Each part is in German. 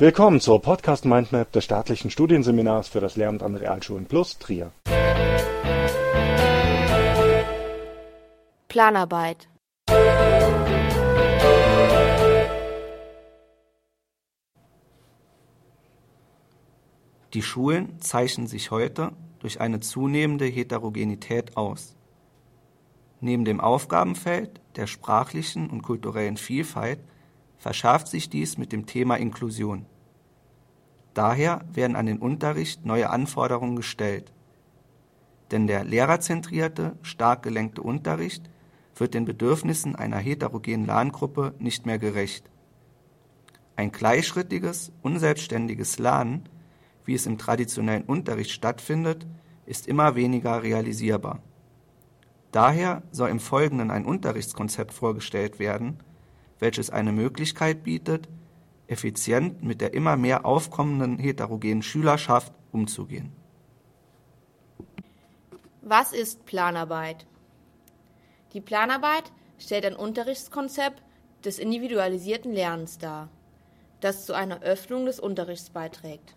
Willkommen zur Podcast Mindmap des staatlichen Studienseminars für das Lehramt an Realschulen Plus Trier. Planarbeit Die Schulen zeichnen sich heute durch eine zunehmende Heterogenität aus. Neben dem Aufgabenfeld der sprachlichen und kulturellen Vielfalt verschärft sich dies mit dem Thema Inklusion. Daher werden an den Unterricht neue Anforderungen gestellt. Denn der lehrerzentrierte, stark gelenkte Unterricht wird den Bedürfnissen einer heterogenen Lerngruppe nicht mehr gerecht. Ein gleichschrittiges, unselbstständiges Lernen, wie es im traditionellen Unterricht stattfindet, ist immer weniger realisierbar. Daher soll im Folgenden ein Unterrichtskonzept vorgestellt werden, welches eine Möglichkeit bietet, effizient mit der immer mehr aufkommenden heterogenen Schülerschaft umzugehen. Was ist Planarbeit? Die Planarbeit stellt ein Unterrichtskonzept des individualisierten Lernens dar, das zu einer Öffnung des Unterrichts beiträgt.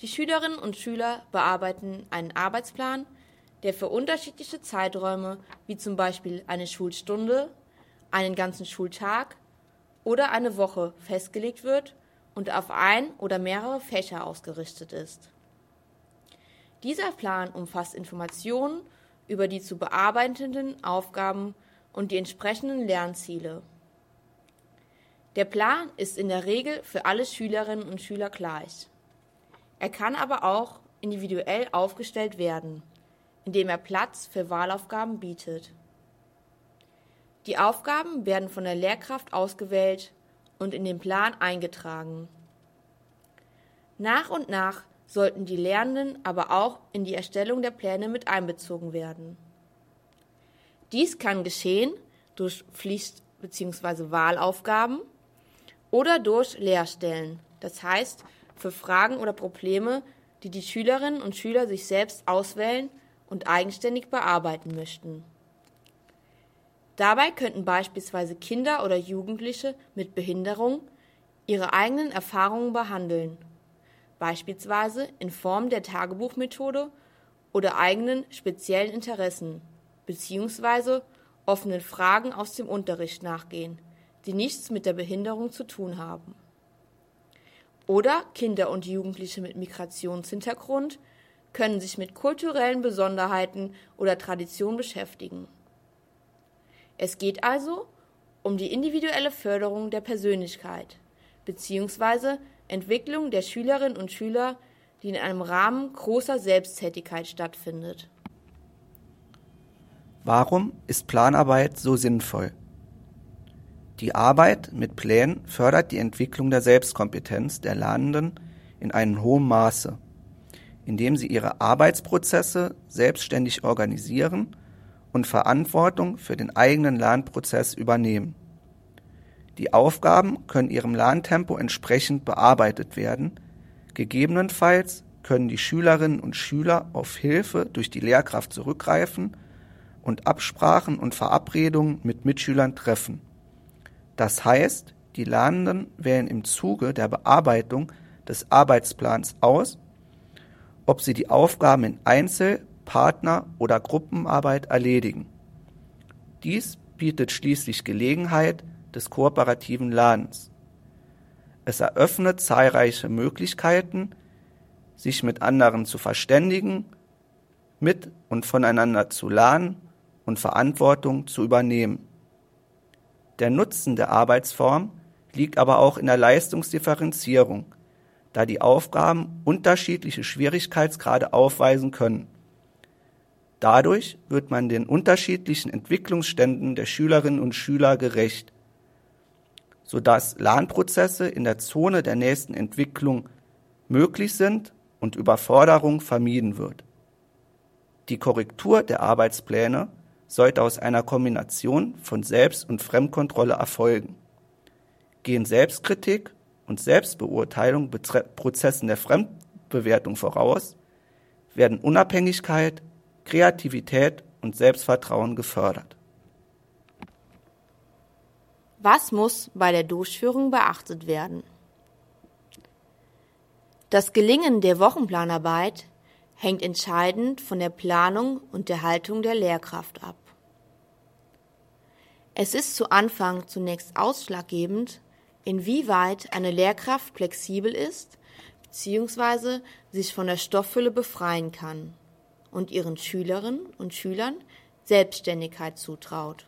Die Schülerinnen und Schüler bearbeiten einen Arbeitsplan, der für unterschiedliche Zeiträume, wie zum Beispiel eine Schulstunde, einen ganzen Schultag oder eine Woche festgelegt wird und auf ein oder mehrere Fächer ausgerichtet ist. Dieser Plan umfasst Informationen über die zu bearbeitenden Aufgaben und die entsprechenden Lernziele. Der Plan ist in der Regel für alle Schülerinnen und Schüler gleich. Er kann aber auch individuell aufgestellt werden, indem er Platz für Wahlaufgaben bietet. Die Aufgaben werden von der Lehrkraft ausgewählt und in den Plan eingetragen. Nach und nach sollten die Lernenden aber auch in die Erstellung der Pläne mit einbezogen werden. Dies kann geschehen durch Pflicht- bzw. Wahlaufgaben oder durch Lehrstellen, das heißt für Fragen oder Probleme, die die Schülerinnen und Schüler sich selbst auswählen und eigenständig bearbeiten möchten. Dabei könnten beispielsweise Kinder oder Jugendliche mit Behinderung ihre eigenen Erfahrungen behandeln, beispielsweise in Form der Tagebuchmethode oder eigenen speziellen Interessen bzw. offenen Fragen aus dem Unterricht nachgehen, die nichts mit der Behinderung zu tun haben. Oder Kinder und Jugendliche mit Migrationshintergrund können sich mit kulturellen Besonderheiten oder Traditionen beschäftigen. Es geht also um die individuelle Förderung der Persönlichkeit bzw. Entwicklung der Schülerinnen und Schüler, die in einem Rahmen großer Selbsttätigkeit stattfindet. Warum ist Planarbeit so sinnvoll? Die Arbeit mit Plänen fördert die Entwicklung der Selbstkompetenz der Lernenden in einem hohen Maße, indem sie ihre Arbeitsprozesse selbstständig organisieren und Verantwortung für den eigenen Lernprozess übernehmen. Die Aufgaben können ihrem Lerntempo entsprechend bearbeitet werden, gegebenenfalls können die Schülerinnen und Schüler auf Hilfe durch die Lehrkraft zurückgreifen und Absprachen und Verabredungen mit Mitschülern treffen. Das heißt, die Lernenden wählen im Zuge der Bearbeitung des Arbeitsplans aus, ob sie die Aufgaben in Einzel-, Partner- oder Gruppenarbeit erledigen. Dies bietet schließlich Gelegenheit des kooperativen Lernens. Es eröffnet zahlreiche Möglichkeiten, sich mit anderen zu verständigen, mit und voneinander zu lernen und Verantwortung zu übernehmen. Der Nutzen der Arbeitsform liegt aber auch in der Leistungsdifferenzierung, da die Aufgaben unterschiedliche Schwierigkeitsgrade aufweisen können. Dadurch wird man den unterschiedlichen Entwicklungsständen der Schülerinnen und Schüler gerecht, sodass Lernprozesse in der Zone der nächsten Entwicklung möglich sind und Überforderung vermieden wird. Die Korrektur der Arbeitspläne sollte aus einer Kombination von Selbst- und Fremdkontrolle erfolgen. Gehen Selbstkritik und Selbstbeurteilung Prozessen der Fremdbewertung voraus, werden Unabhängigkeit, Kreativität und Selbstvertrauen gefördert. Was muss bei der Durchführung beachtet werden? Das Gelingen der Wochenplanarbeit hängt entscheidend von der Planung und der Haltung der Lehrkraft ab. Es ist zu Anfang zunächst ausschlaggebend, inwieweit eine Lehrkraft flexibel ist bzw. sich von der Stofffülle befreien kann und ihren Schülerinnen und Schülern Selbstständigkeit zutraut.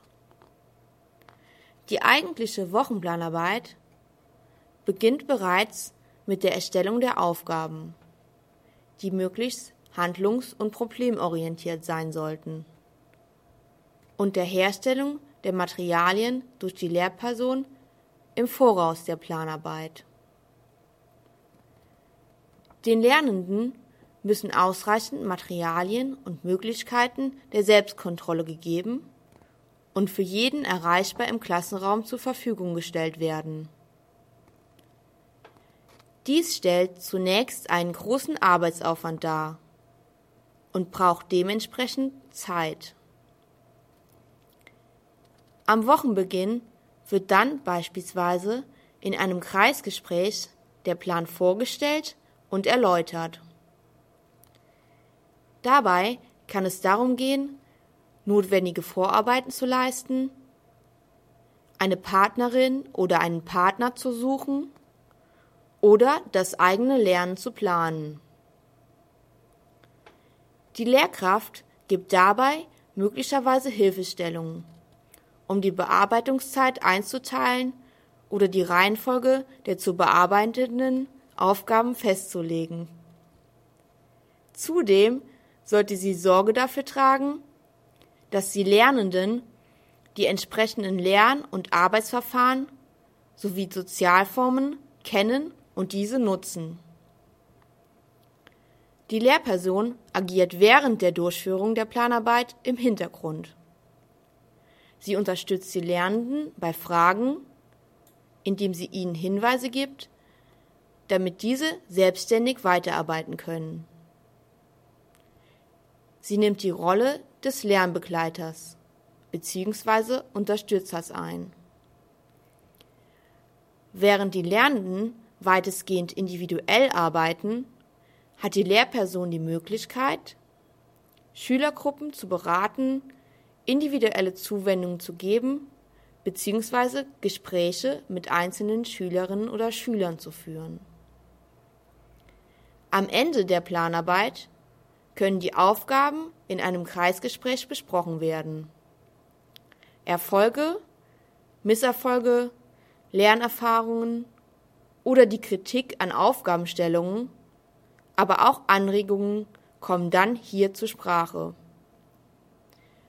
Die eigentliche Wochenplanarbeit beginnt bereits mit der Erstellung der Aufgaben, die möglichst handlungs- und problemorientiert sein sollten, und der Herstellung der Materialien durch die Lehrperson im Voraus der Planarbeit. Den Lernenden müssen ausreichend Materialien und Möglichkeiten der Selbstkontrolle gegeben und für jeden erreichbar im Klassenraum zur Verfügung gestellt werden. Dies stellt zunächst einen großen Arbeitsaufwand dar und braucht dementsprechend Zeit. Am Wochenbeginn wird dann beispielsweise in einem Kreisgespräch der Plan vorgestellt und erläutert. Dabei kann es darum gehen, notwendige Vorarbeiten zu leisten, eine Partnerin oder einen Partner zu suchen oder das eigene Lernen zu planen. Die Lehrkraft gibt dabei möglicherweise Hilfestellungen, um die Bearbeitungszeit einzuteilen oder die Reihenfolge der zu bearbeitenden Aufgaben festzulegen. Zudem sollte sie Sorge dafür tragen, dass die Lernenden die entsprechenden Lern- und Arbeitsverfahren sowie Sozialformen kennen und diese nutzen. Die Lehrperson agiert während der Durchführung der Planarbeit im Hintergrund. Sie unterstützt die Lernenden bei Fragen, indem sie ihnen Hinweise gibt, damit diese selbstständig weiterarbeiten können. Sie nimmt die Rolle des Lernbegleiters bzw. Unterstützers ein. Während die Lernenden weitestgehend individuell arbeiten, hat die Lehrperson die Möglichkeit, Schülergruppen zu beraten, individuelle Zuwendungen zu geben bzw. Gespräche mit einzelnen Schülerinnen oder Schülern zu führen. Am Ende der Planarbeit können die Aufgaben in einem Kreisgespräch besprochen werden. Erfolge, Misserfolge, Lernerfahrungen oder die Kritik an Aufgabenstellungen, aber auch Anregungen kommen dann hier zur Sprache.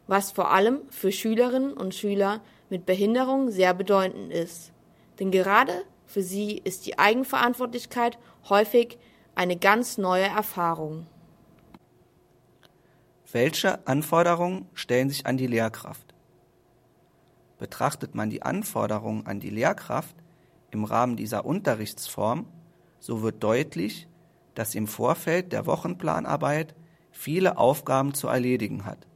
Was vor allem für Schülerinnen und Schüler mit Behinderung sehr bedeutend ist. Denn gerade für sie ist die Eigenverantwortlichkeit häufig eine ganz neue Erfahrung. Welche Anforderungen stellen sich an die Lehrkraft? Betrachtet man die Anforderungen an die Lehrkraft im Rahmen dieser Unterrichtsform, so wird deutlich, dass im Vorfeld der Wochenplanarbeit viele Aufgaben zu erledigen hat.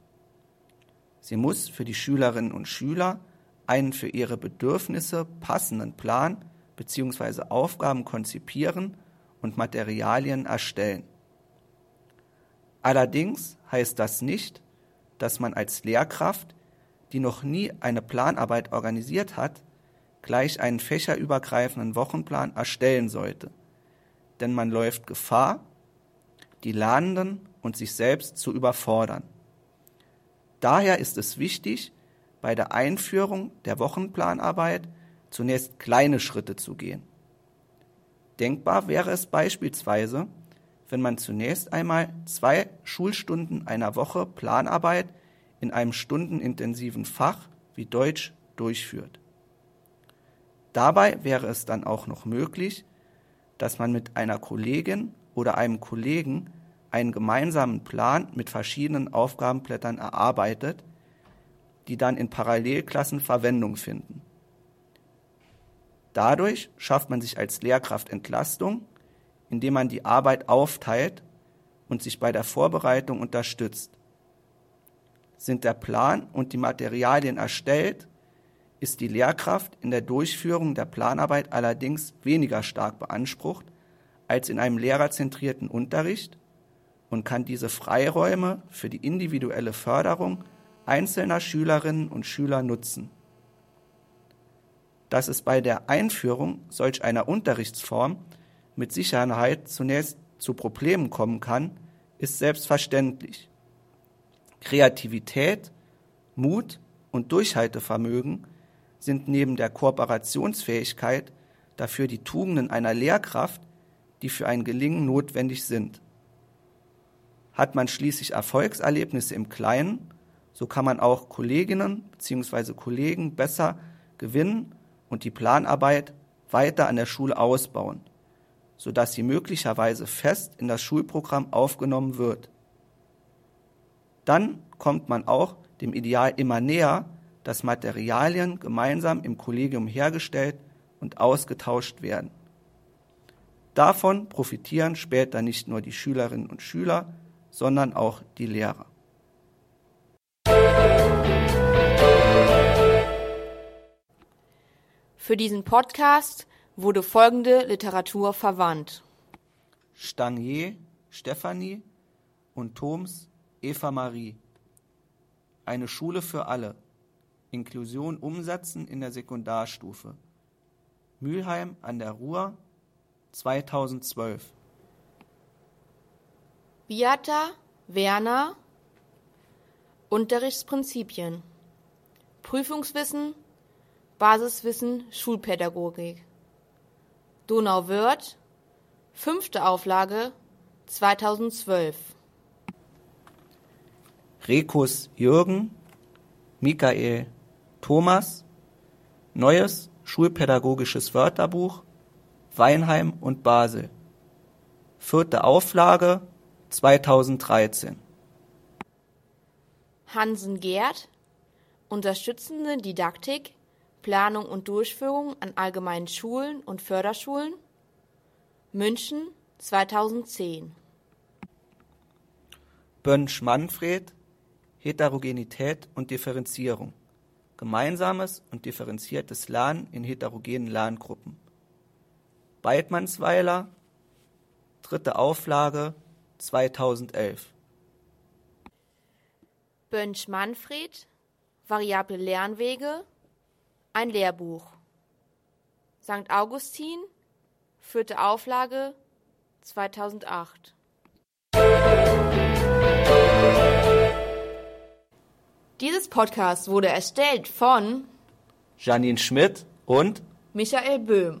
Sie muss für die Schülerinnen und Schüler einen für ihre Bedürfnisse passenden Plan bzw. Aufgaben konzipieren und Materialien erstellen. Allerdings heißt das nicht, dass man als Lehrkraft, die noch nie eine Planarbeit organisiert hat, gleich einen fächerübergreifenden Wochenplan erstellen sollte. Denn man läuft Gefahr, die Lernenden und sich selbst zu überfordern. Daher ist es wichtig, bei der Einführung der Wochenplanarbeit zunächst kleine Schritte zu gehen. Denkbar wäre es beispielsweise, wenn man zunächst einmal zwei Schulstunden einer Woche Planarbeit in einem stundenintensiven Fach wie Deutsch durchführt. Dabei wäre es dann auch noch möglich, dass man mit einer Kollegin oder einem Kollegen einen gemeinsamen Plan mit verschiedenen Aufgabenblättern erarbeitet, die dann in Parallelklassen Verwendung finden. Dadurch schafft man sich als Lehrkraft Entlastung, indem man die Arbeit aufteilt und sich bei der Vorbereitung unterstützt. Sind der Plan und die Materialien erstellt, ist die Lehrkraft in der Durchführung der Planarbeit allerdings weniger stark beansprucht, als in einem lehrerzentrierten Unterricht und kann diese Freiräume für die individuelle Förderung einzelner Schülerinnen und Schüler nutzen. Dass es bei der Einführung solch einer Unterrichtsform mit Sicherheit zunächst zu Problemen kommen kann, ist selbstverständlich. Kreativität, Mut und Durchhaltevermögen sind neben der Kooperationsfähigkeit dafür die Tugenden einer Lehrkraft, die für ein Gelingen notwendig sind. Hat man schließlich Erfolgserlebnisse im Kleinen, so kann man auch Kolleginnen bzw. Kollegen besser gewinnen und die Planarbeit weiter an der Schule ausbauen, sodass sie möglicherweise fest in das Schulprogramm aufgenommen wird. Dann kommt man auch dem Ideal immer näher, dass Materialien gemeinsam im Kollegium hergestellt und ausgetauscht werden. Davon profitieren später nicht nur die Schülerinnen und Schüler, sondern auch die Lehrer. Für diesen Podcast wurde folgende Literatur verwandt. Stangier, Stefanie und Thoms, Eva Marie. Eine Schule für alle. Inklusion umsetzen in der Sekundarstufe. Mülheim an der Ruhr 2012. Beata Werner Unterrichtsprinzipien Prüfungswissen Basiswissen Schulpädagogik Donauwörth Fünfte Auflage 2012 Rekus Jürgen Michael Thomas Neues Schulpädagogisches Wörterbuch Weinheim und Basel. Vierte Auflage 2013 Hansen Gerd Unterstützende Didaktik Planung und Durchführung an allgemeinen Schulen und Förderschulen München 2010 Bönsch Manfred Heterogenität und Differenzierung Gemeinsames und differenziertes Lernen in heterogenen Lerngruppen. Beidmannsweiler, dritte Auflage 2011. Bönsch Manfred Variable Lernwege Ein Lehrbuch St. Augustin vierte Auflage 2008 Dieses Podcast wurde erstellt von Janine Schmidt und Michael Böhm.